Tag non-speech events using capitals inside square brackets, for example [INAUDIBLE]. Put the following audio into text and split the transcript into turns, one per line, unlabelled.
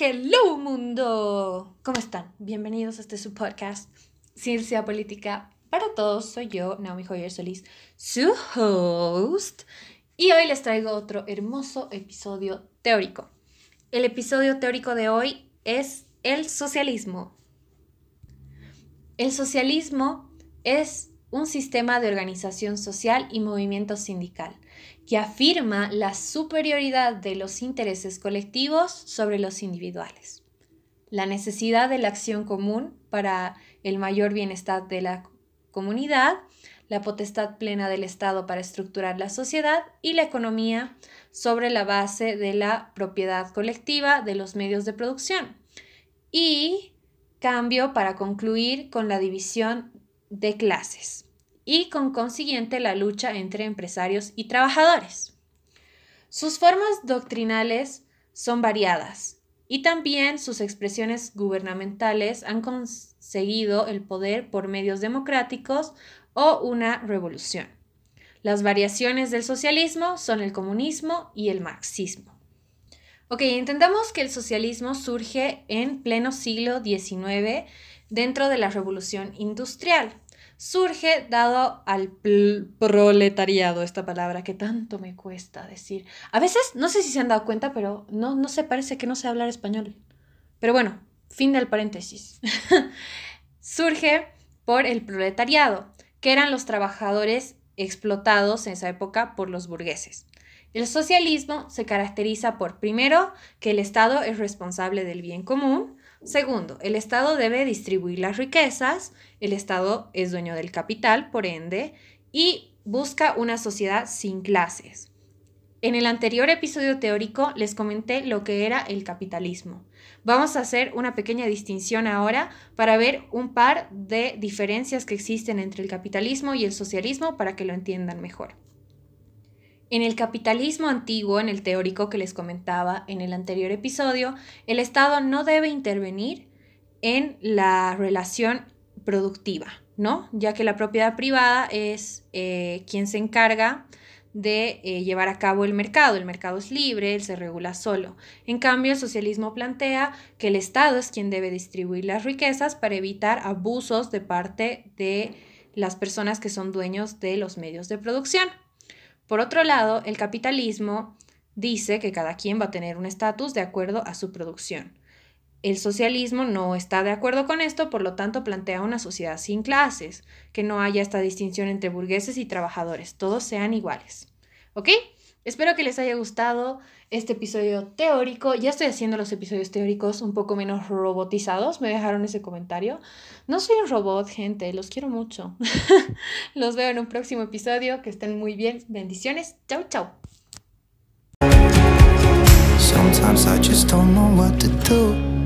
Hello mundo. ¿Cómo están? Bienvenidos a este su podcast Ciencia Política para Todos. Soy yo, Naomi Joyer Solís, su host. Y hoy les traigo otro hermoso episodio teórico. El episodio teórico de hoy es el socialismo. El socialismo es un sistema de organización social y movimiento sindical que afirma la superioridad de los intereses colectivos sobre los individuales, la necesidad de la acción común para el mayor bienestar de la comunidad, la potestad plena del Estado para estructurar la sociedad y la economía sobre la base de la propiedad colectiva de los medios de producción. Y cambio para concluir con la división de clases y con consiguiente la lucha entre empresarios y trabajadores. Sus formas doctrinales son variadas y también sus expresiones gubernamentales han conseguido el poder por medios democráticos o una revolución. Las variaciones del socialismo son el comunismo y el marxismo. Ok, entendamos que el socialismo surge en pleno siglo XIX dentro de la revolución industrial surge dado al proletariado, esta palabra que tanto me cuesta decir. A veces, no sé si se han dado cuenta, pero no, no se parece que no sé hablar español. Pero bueno, fin del paréntesis. [LAUGHS] surge por el proletariado, que eran los trabajadores explotados en esa época por los burgueses. El socialismo se caracteriza por, primero, que el Estado es responsable del bien común, Segundo, el Estado debe distribuir las riquezas, el Estado es dueño del capital, por ende, y busca una sociedad sin clases. En el anterior episodio teórico les comenté lo que era el capitalismo. Vamos a hacer una pequeña distinción ahora para ver un par de diferencias que existen entre el capitalismo y el socialismo para que lo entiendan mejor. En el capitalismo antiguo, en el teórico que les comentaba en el anterior episodio, el Estado no debe intervenir en la relación productiva, ¿no? Ya que la propiedad privada es eh, quien se encarga de eh, llevar a cabo el mercado. El mercado es libre, él se regula solo. En cambio, el socialismo plantea que el Estado es quien debe distribuir las riquezas para evitar abusos de parte de las personas que son dueños de los medios de producción. Por otro lado, el capitalismo dice que cada quien va a tener un estatus de acuerdo a su producción. El socialismo no está de acuerdo con esto, por lo tanto plantea una sociedad sin clases, que no haya esta distinción entre burgueses y trabajadores, todos sean iguales. ¿Ok? Espero que les haya gustado este episodio teórico. Ya estoy haciendo los episodios teóricos un poco menos robotizados. Me dejaron ese comentario. No soy un robot, gente. Los quiero mucho. [LAUGHS] los veo en un próximo episodio. Que estén muy bien. Bendiciones. Chau, chau. Sometimes I just don't know what to do.